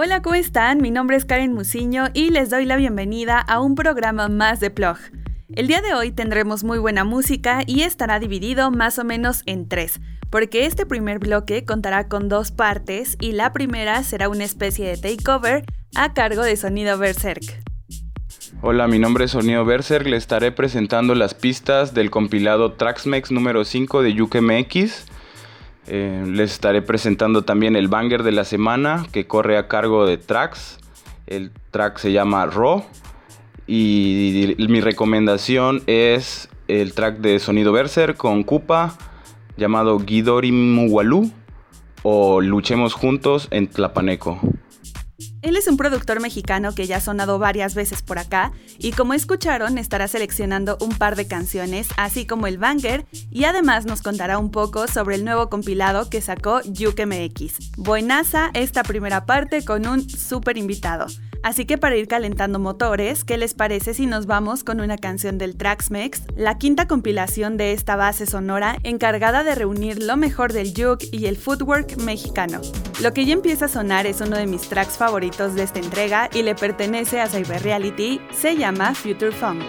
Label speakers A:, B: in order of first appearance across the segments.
A: Hola, ¿cómo están? Mi nombre es Karen Musiño y les doy la bienvenida a un programa más de Plog. El día de hoy tendremos muy buena música y estará dividido más o menos en tres, porque este primer bloque contará con dos partes y la primera será una especie de takeover a cargo de Sonido Berserk.
B: Hola, mi nombre es Sonido Berserk, le estaré presentando las pistas del compilado Traxmex número 5 de UKMX. Eh, les estaré presentando también el banger de la semana que corre a cargo de Trax. El track se llama Raw. Y mi recomendación es el track de Sonido Berser con Kupa llamado Guidori Muwalu o Luchemos Juntos en Tlapaneco.
A: Él es un productor mexicano que ya ha sonado varias veces por acá y como escucharon estará seleccionando un par de canciones así como el banger y además nos contará un poco sobre el nuevo compilado que sacó MX. Buenaza esta primera parte con un super invitado. Así que para ir calentando motores, ¿qué les parece si nos vamos con una canción del Traxmex, la quinta compilación de esta base sonora encargada de reunir lo mejor del juke y el footwork mexicano? Lo que ya empieza a sonar es uno de mis tracks favoritos de esta entrega y le pertenece a Cyber Reality, se llama Future Funk.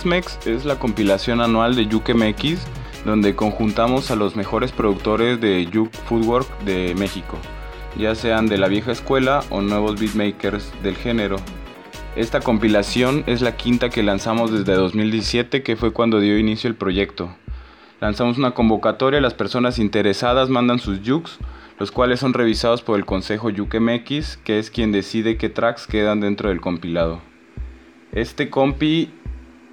B: Traxmex es la compilación anual de Juke MX, donde conjuntamos a los mejores productores de Juke Footwork de México, ya sean de la vieja escuela o nuevos beatmakers del género. Esta compilación es la quinta que lanzamos desde 2017, que fue cuando dio inicio el proyecto. Lanzamos una convocatoria, las personas interesadas mandan sus jukes, los cuales son revisados por el Consejo MX, que es quien decide qué tracks quedan dentro del compilado. Este compi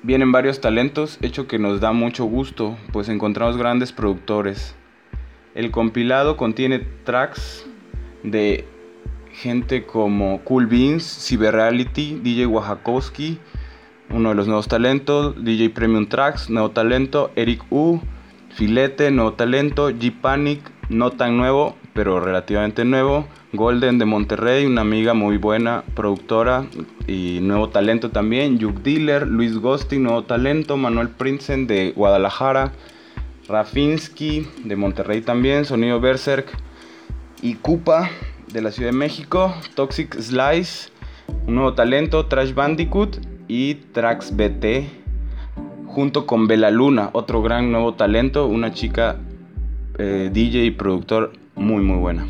B: vienen varios talentos, hecho que nos da mucho gusto, pues encontramos grandes productores. El compilado contiene tracks de gente como Cool Beans, Cyberreality, DJ Wajakowski, uno de los nuevos talentos, DJ Premium Tracks, nuevo talento, Eric U, Filete, nuevo talento, G-Panic, no tan nuevo, pero relativamente nuevo. Golden de Monterrey, una amiga muy buena, productora y nuevo talento también. Yuk Dealer, Luis Gosti, nuevo talento. Manuel Prinsen de Guadalajara. Rafinsky de Monterrey también. Sonido Berserk. Y Cupa de la Ciudad de México. Toxic Slice, un nuevo talento. Trash Bandicoot y Trax BT junto con Bella Luna, otro gran nuevo talento, una chica eh, DJ y productor muy muy buena.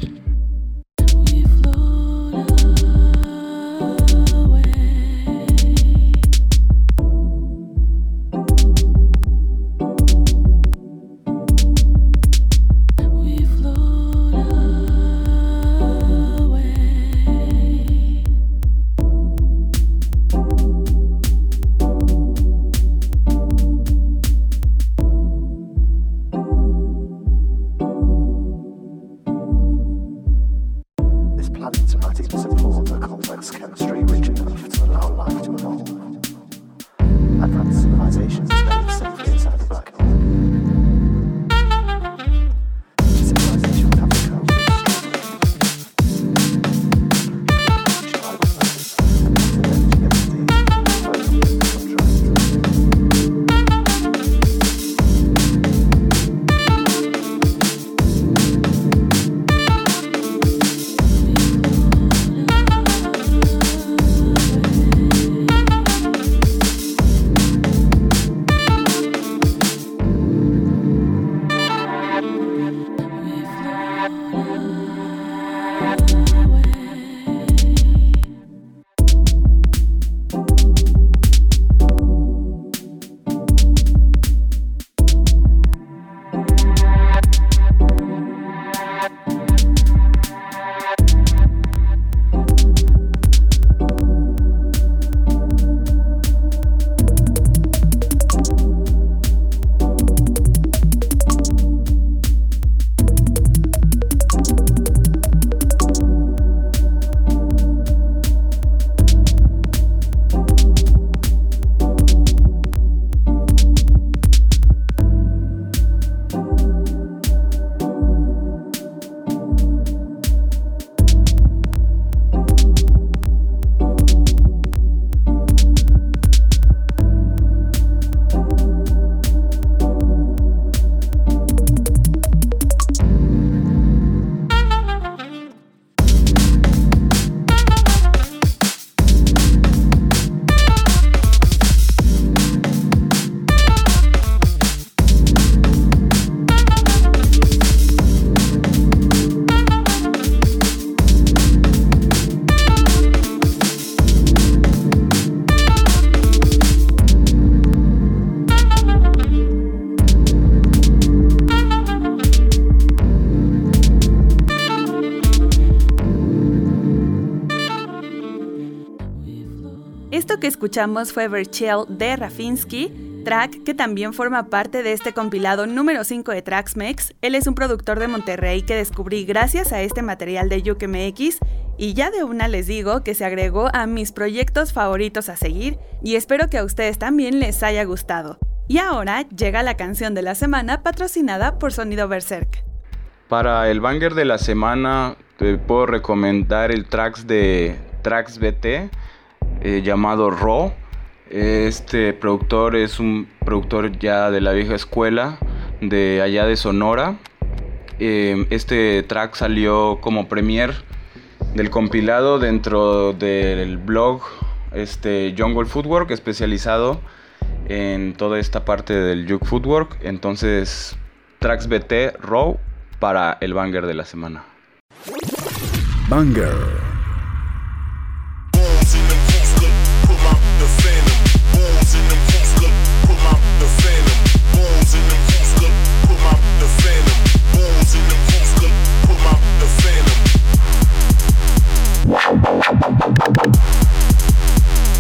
A: Escuchamos fue Verchel de Rafinsky, track que también forma parte de este compilado número 5 de Traxmex. Él es un productor de Monterrey que descubrí gracias a este material de UKMX y ya de una les digo que se agregó a mis proyectos favoritos a seguir y espero que a ustedes también les haya gustado. Y ahora llega la canción de la semana patrocinada por Sonido Berserk.
B: Para el banger de la semana te puedo recomendar el tracks de Tracks BT eh, llamado Raw. Este productor es un productor ya de la vieja escuela, de allá de Sonora. Eh, este track salió como premier del compilado dentro del blog este, Jungle Footwork, especializado en toda esta parte del Juke Footwork. Entonces, Tracks BT Row para el banger de la semana.
C: Banger.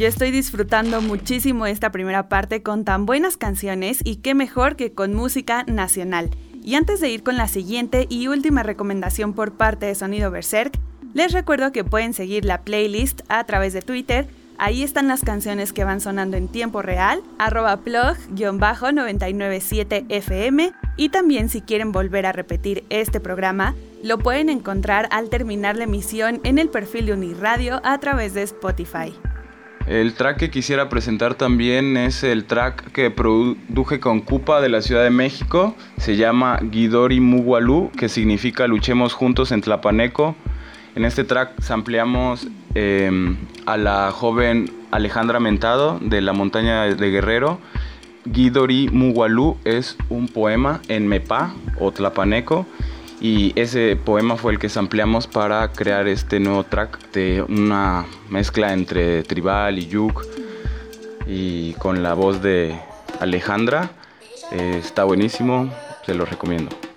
A: yo estoy disfrutando muchísimo esta primera parte con tan buenas canciones y qué mejor que con música nacional. Y antes de ir con la siguiente y última recomendación por parte de Sonido Berserk, les recuerdo que pueden seguir la playlist a través de Twitter. Ahí están las canciones que van sonando en tiempo real, arroba plug-997fm. Y también si quieren volver a repetir este programa, lo pueden encontrar al terminar la emisión en el perfil de Uniradio a través de Spotify.
B: El track que quisiera presentar también es el track que produje con Cupa de la Ciudad de México. Se llama Guidori Mugualú, que significa Luchemos Juntos en Tlapaneco. En este track sampleamos em, a la joven Alejandra Mentado de la montaña de Guerrero. Guidori Mugualú es un poema en Mepa o Tlapaneco y ese poema fue el que ampliamos para crear este nuevo track de una mezcla entre tribal y yuk y con la voz de Alejandra. Eh, está buenísimo, se lo recomiendo.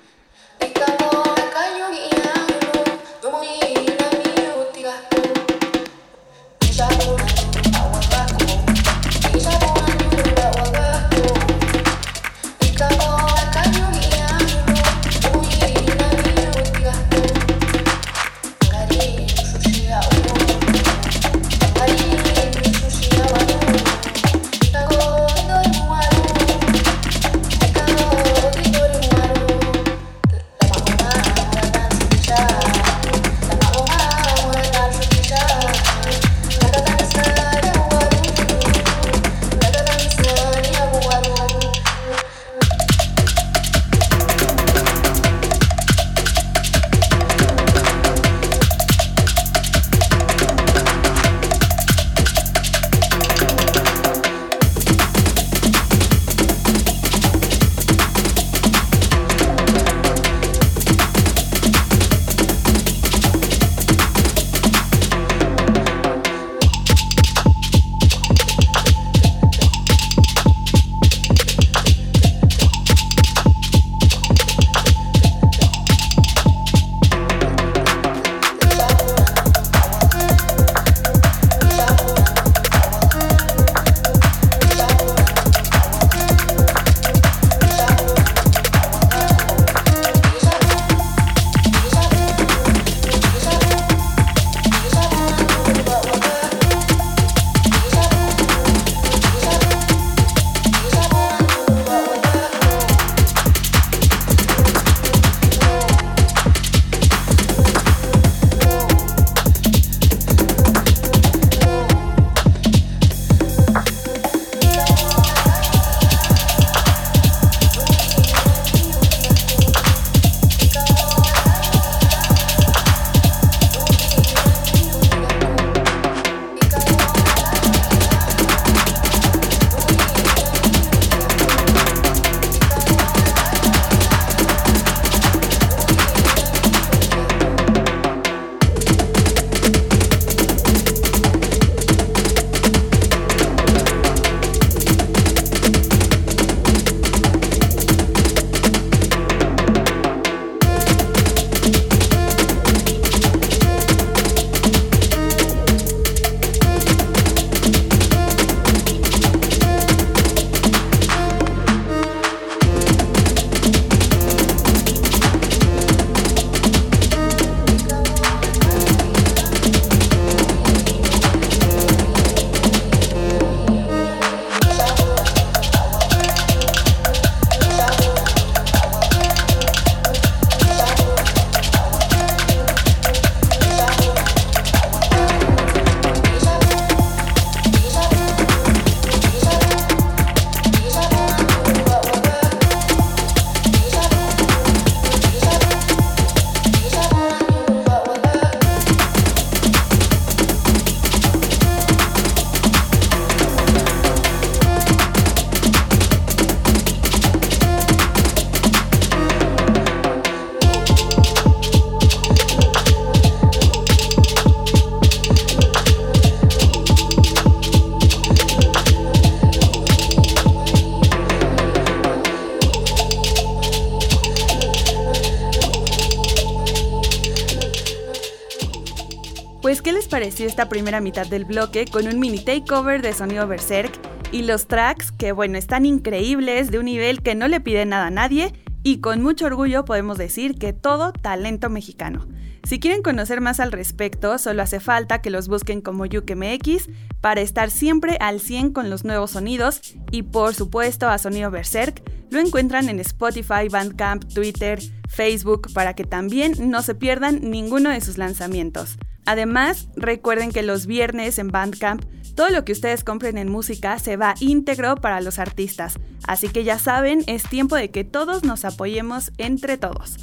A: ¿Qué les pareció esta primera mitad del bloque con un mini takeover de sonido Berserk y los tracks que bueno, están increíbles, de un nivel que no le pide nada a nadie y con mucho orgullo podemos decir que todo talento mexicano. Si quieren conocer más al respecto, solo hace falta que los busquen como YukeMX para estar siempre al 100 con los nuevos sonidos y por supuesto a Sonido Berserk lo encuentran en Spotify, Bandcamp, Twitter, Facebook para que también no se pierdan ninguno de sus lanzamientos. Además, recuerden que los viernes en Bandcamp todo lo que ustedes compren en música se va íntegro para los artistas, así que ya saben, es tiempo de que todos nos apoyemos entre todos.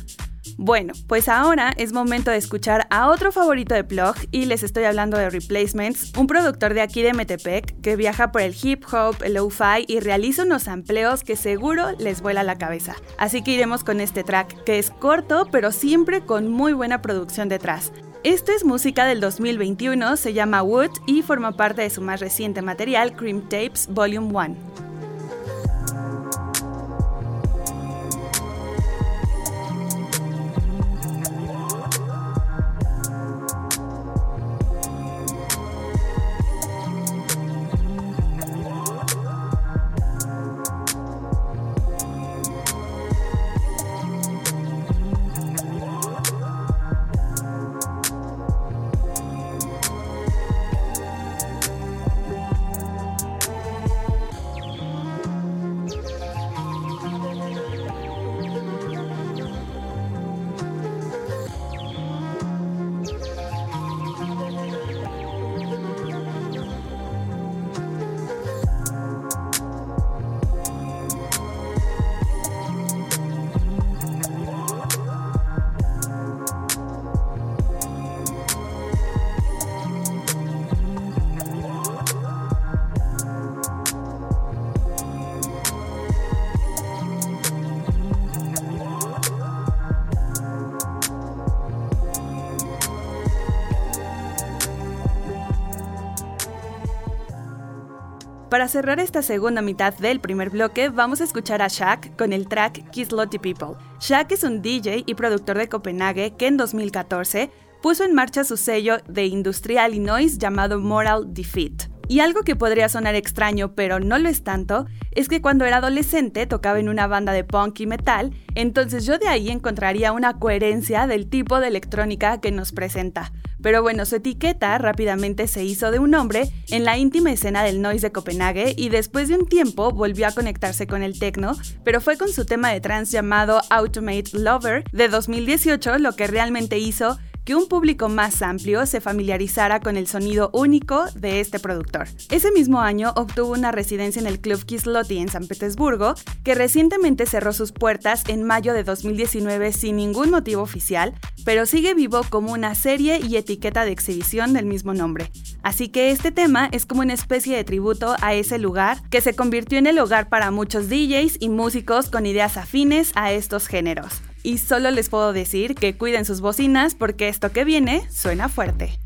A: Bueno, pues ahora es momento de escuchar a otro favorito de Plug y les estoy hablando de Replacements, un productor de aquí de Metepec que viaja por el hip hop, el lo-fi y realiza unos amplios que seguro les vuela la cabeza. Así que iremos con este track que es corto pero siempre con muy buena producción detrás. Esta es música del 2021, se llama Wood y forma parte de su más reciente material, Cream Tapes Volume 1. Para cerrar esta segunda mitad del primer bloque, vamos a escuchar a Shaq con el track Kiss Lottie People. Shaq es un DJ y productor de Copenhague que en 2014 puso en marcha su sello de industrial y noise llamado Moral Defeat. Y algo que podría sonar extraño, pero no lo es tanto, es que cuando era adolescente tocaba en una banda de punk y metal, entonces yo de ahí encontraría una coherencia del tipo de electrónica que nos presenta. Pero bueno, su etiqueta rápidamente se hizo de un hombre en la íntima escena del noise de Copenhague y después de un tiempo volvió a conectarse con el techno, pero fue con su tema de trance llamado Automate Lover de 2018 lo que realmente hizo que un público más amplio se familiarizara con el sonido único de este productor. Ese mismo año obtuvo una residencia en el Club Kisloty en San Petersburgo, que recientemente cerró sus puertas en mayo de 2019 sin ningún motivo oficial, pero sigue vivo como una serie y etiqueta de exhibición del mismo nombre. Así que este tema es como una especie de tributo a ese lugar que se convirtió en el hogar para muchos DJs y músicos con ideas afines a estos géneros. Y solo les puedo decir que cuiden sus bocinas porque esto que viene suena fuerte.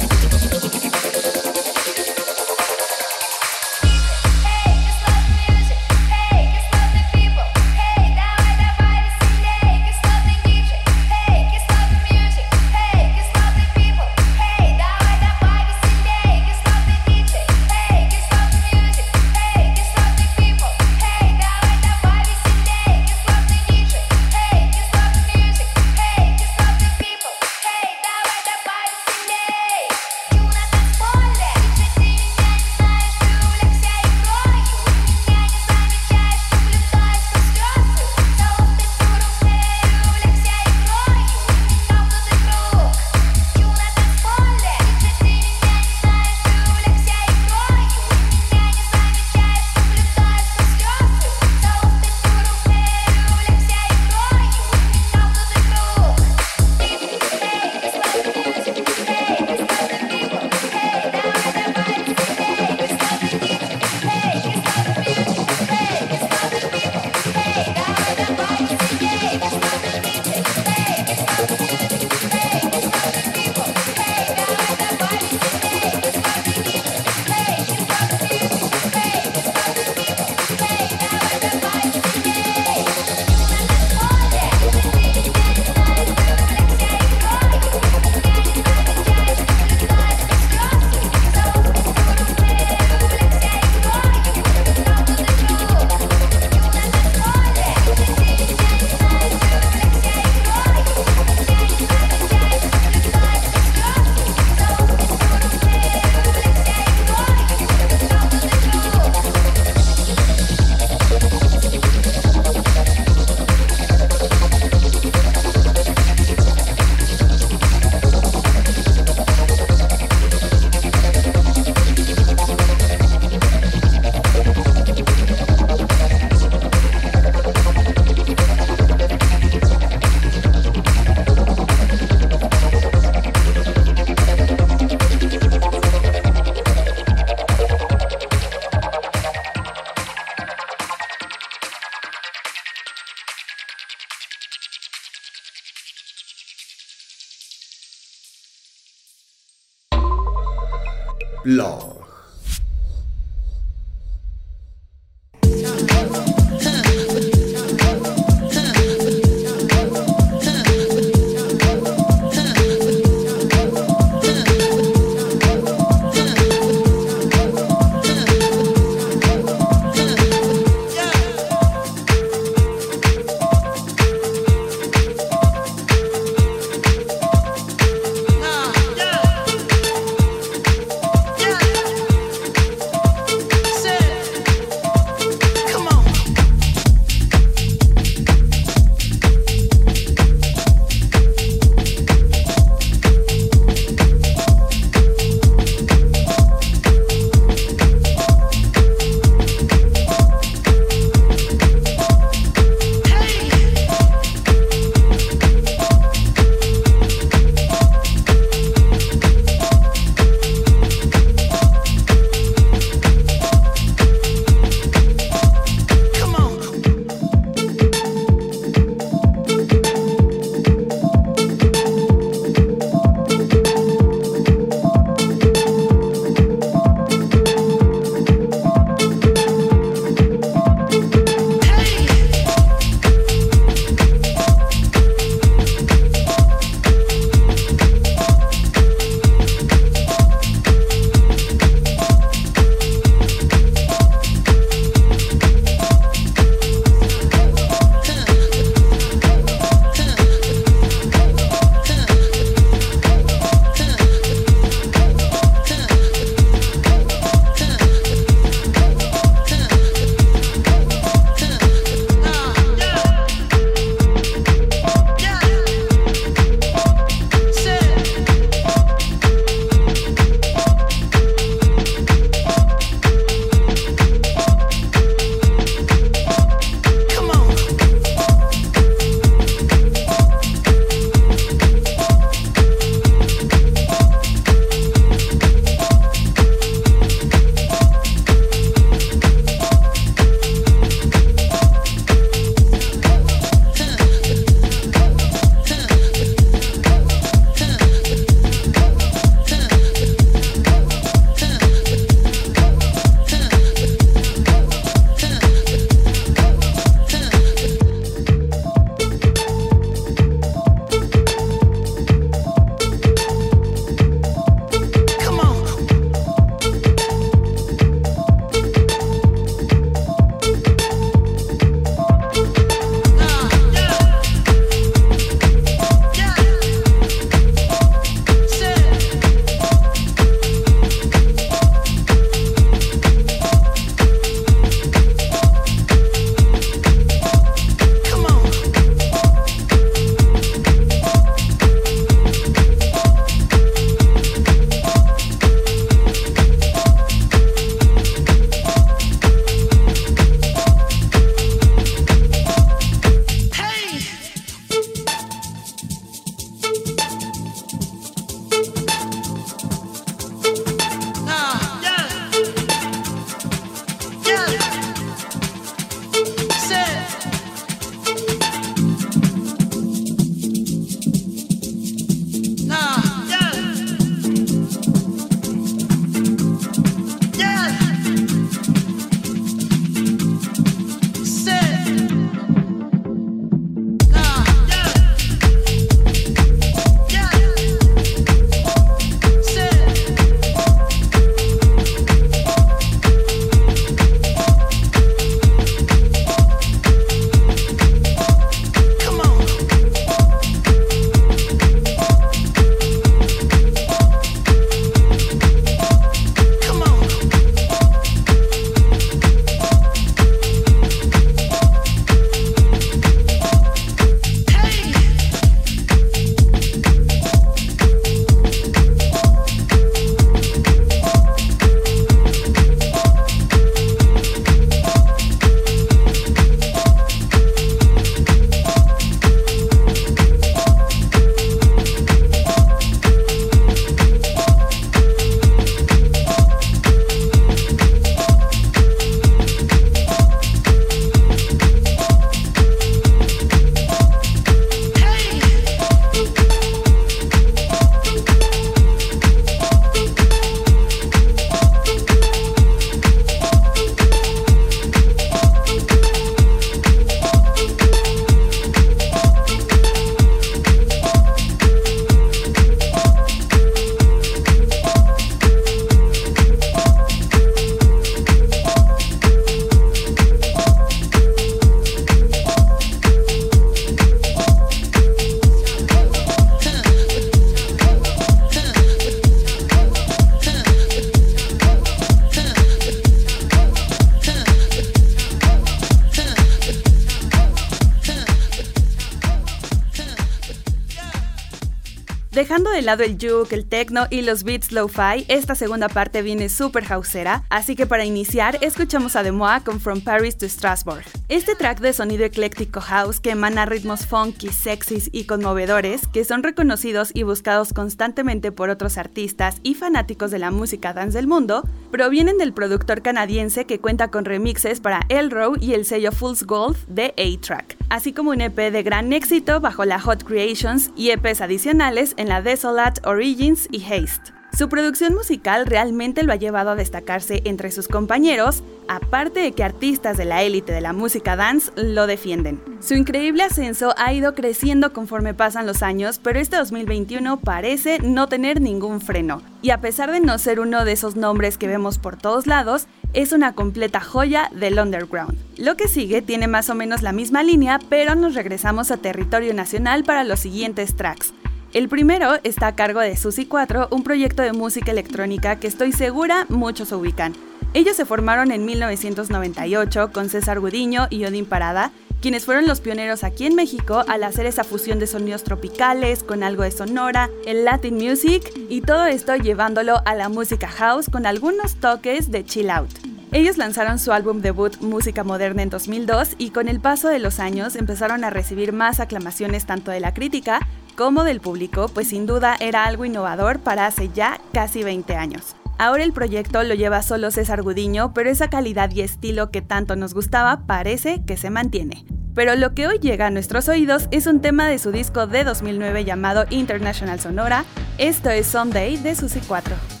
A: El juke, el techno y los beats lo-fi, esta segunda parte viene súper houseera, así que para iniciar escuchamos a Demois con From Paris to Strasbourg. Este track de sonido ecléctico house que emana ritmos funky, sexys y conmovedores, que son reconocidos y buscados constantemente por otros artistas y fanáticos de la música dance del mundo, provienen del productor canadiense que cuenta con remixes para Elrow y el sello Fool's Gold de A-Track, así como un EP de gran éxito bajo la Hot Creations y EPs adicionales en la Desolate Origins y Haste. Su producción musical realmente lo ha llevado a destacarse entre sus compañeros, aparte de que artistas de la élite de la música dance lo defienden. Su increíble ascenso ha ido creciendo conforme pasan los años, pero este 2021 parece no tener ningún freno. Y a pesar de no ser uno de esos nombres que vemos por todos lados, es una completa joya del underground. Lo que sigue tiene más o menos la misma línea, pero nos regresamos a territorio nacional para los siguientes tracks. El primero está a cargo de Susi 4, un proyecto de música electrónica que estoy segura muchos ubican. Ellos se formaron en 1998 con César Gudiño y Odín Parada, quienes fueron los pioneros aquí en México al hacer esa fusión de sonidos tropicales con algo de sonora, el Latin music y todo esto llevándolo a la música house con algunos toques de chill out. Ellos lanzaron su álbum debut Música Moderna en 2002 y con el paso de los años empezaron a recibir más aclamaciones tanto de la crítica como del público, pues sin duda era algo innovador para hace ya casi 20 años. Ahora el proyecto lo lleva solo César Gudiño, pero esa calidad y estilo que tanto nos gustaba parece que se mantiene. Pero lo que hoy llega a nuestros oídos es un tema de su disco de 2009 llamado International Sonora. Esto es Sunday de Susi 4.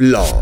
D: Blog.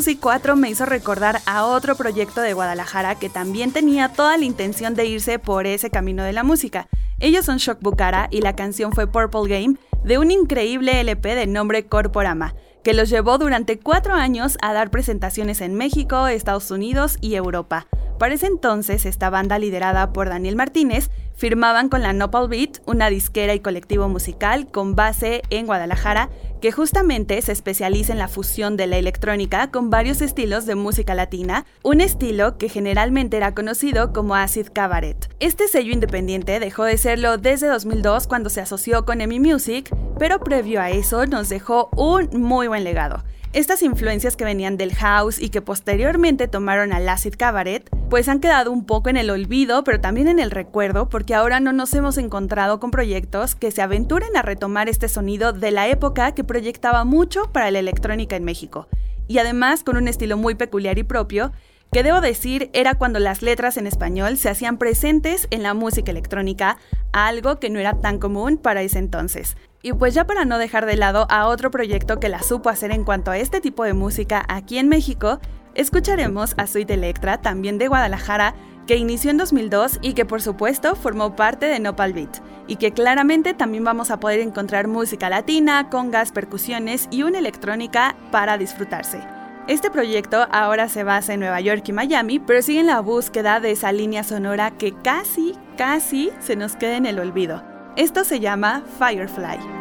A: Susi 4 me hizo recordar a otro proyecto de Guadalajara que también tenía toda la intención de irse por ese camino de la música. Ellos son Shock Bucara y la canción fue Purple Game de un increíble LP de nombre Corporama, que los llevó durante cuatro años a dar presentaciones en México, Estados Unidos y Europa. Para ese entonces, esta banda liderada por Daniel Martínez firmaban con la Nopal Beat, una disquera y colectivo musical con base en Guadalajara, que justamente se especializa en la fusión de la electrónica con varios estilos de música latina, un estilo que generalmente era conocido como acid cabaret. Este sello independiente dejó de serlo desde 2002 cuando se asoció con EMI Music, pero previo a eso nos dejó un muy buen legado. Estas influencias que venían del house y que posteriormente tomaron al acid cabaret, pues han quedado un poco en el olvido, pero también en el recuerdo, porque ahora no nos hemos encontrado con proyectos que se aventuren a retomar este sonido de la época que proyectaba mucho para la electrónica en México, y además con un estilo muy peculiar y propio, que debo decir era cuando las letras en español se hacían presentes en la música electrónica, algo que no era tan común para ese entonces. Y pues ya para no dejar de lado a otro proyecto que la supo hacer en cuanto a este tipo de música aquí en México, escucharemos a Sweet Electra, también de Guadalajara, que inició en 2002 y que por supuesto formó parte de Nopal Beat, y que claramente también vamos a poder encontrar música latina, congas, percusiones y una electrónica para disfrutarse. Este proyecto ahora se basa en Nueva York y Miami, pero sigue en la búsqueda de esa línea sonora que casi, casi se nos queda en el olvido. Esto se llama Firefly.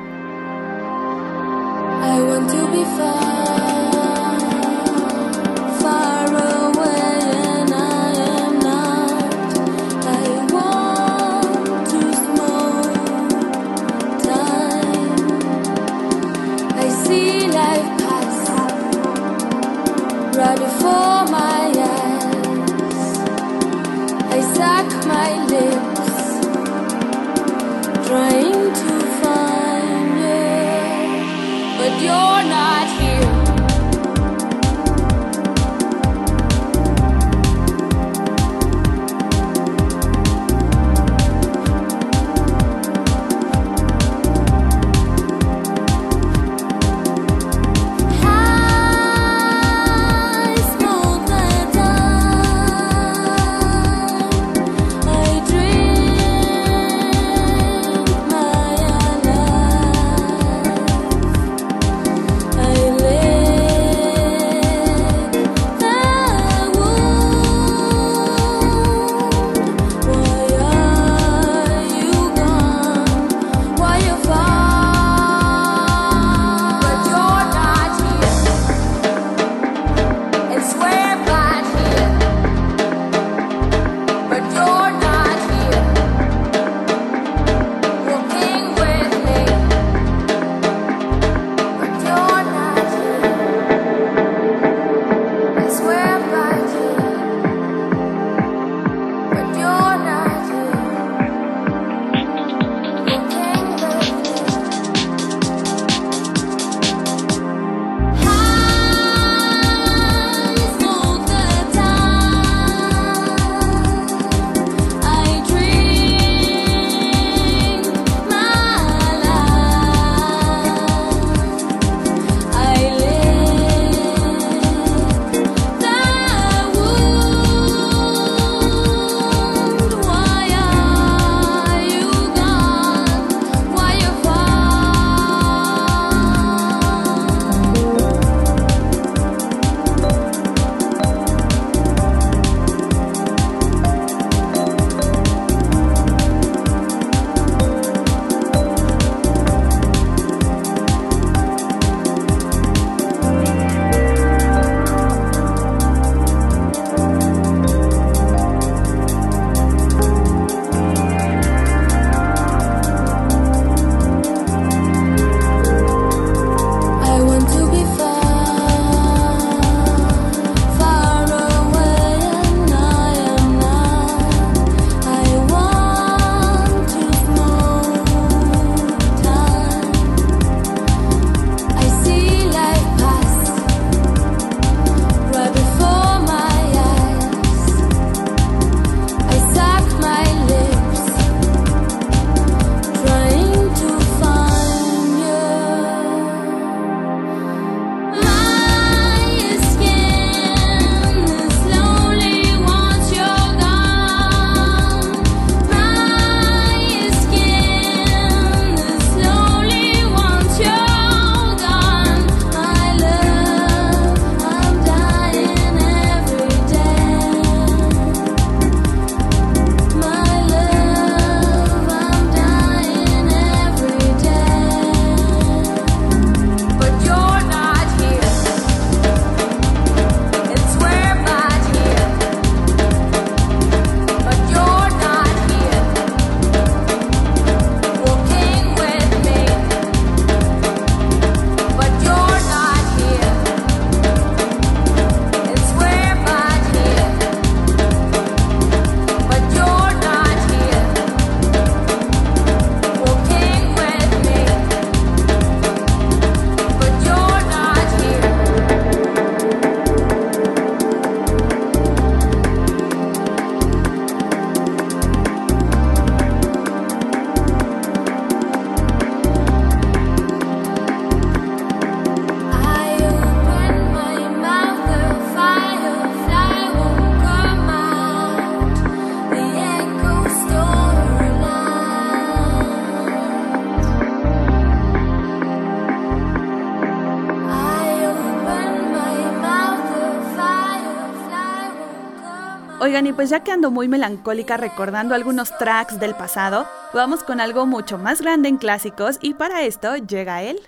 A: Oigan, y pues ya que ando muy melancólica recordando algunos tracks del pasado, vamos con algo mucho más grande en clásicos y para esto llega él.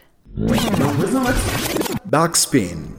C: Backspin.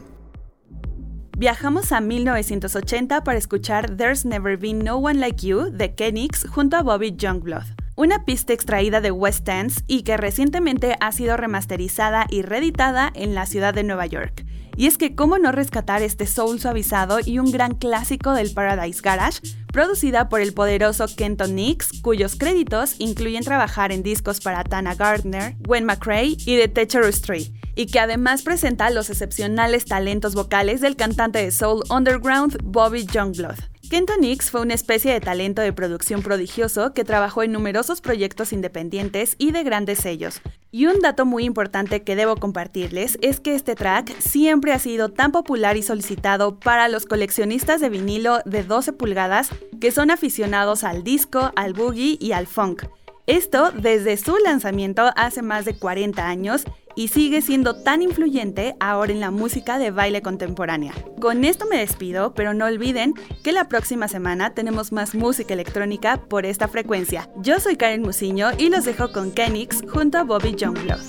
A: Viajamos a 1980 para escuchar There's Never Been No One Like You de Kenix junto a Bobby Youngblood. Una pista extraída de West Dance y que recientemente ha sido remasterizada y reeditada en la ciudad de Nueva York. Y es que cómo no rescatar este soul suavizado y un gran clásico del Paradise Garage, producida por el poderoso Kenton Nix, cuyos créditos incluyen trabajar en discos para Tana Gardner, Gwen McRae y The Teacher's Tree, y que además presenta los excepcionales talentos vocales del cantante de soul underground Bobby Youngblood. Kenton Nix fue una especie de talento de producción prodigioso que trabajó en numerosos proyectos independientes y de grandes sellos. Y un dato muy importante que debo compartirles es que este track siempre ha sido tan popular y solicitado para los coleccionistas de vinilo de 12 pulgadas que son aficionados al disco, al boogie y al funk. Esto desde su lanzamiento hace más de 40 años y sigue siendo tan influyente ahora en la música de baile contemporánea. Con esto me despido, pero no olviden que la próxima semana tenemos más música electrónica por esta frecuencia. Yo soy Karen Musiño y los dejo con Kenix junto a Bobby Youngblood.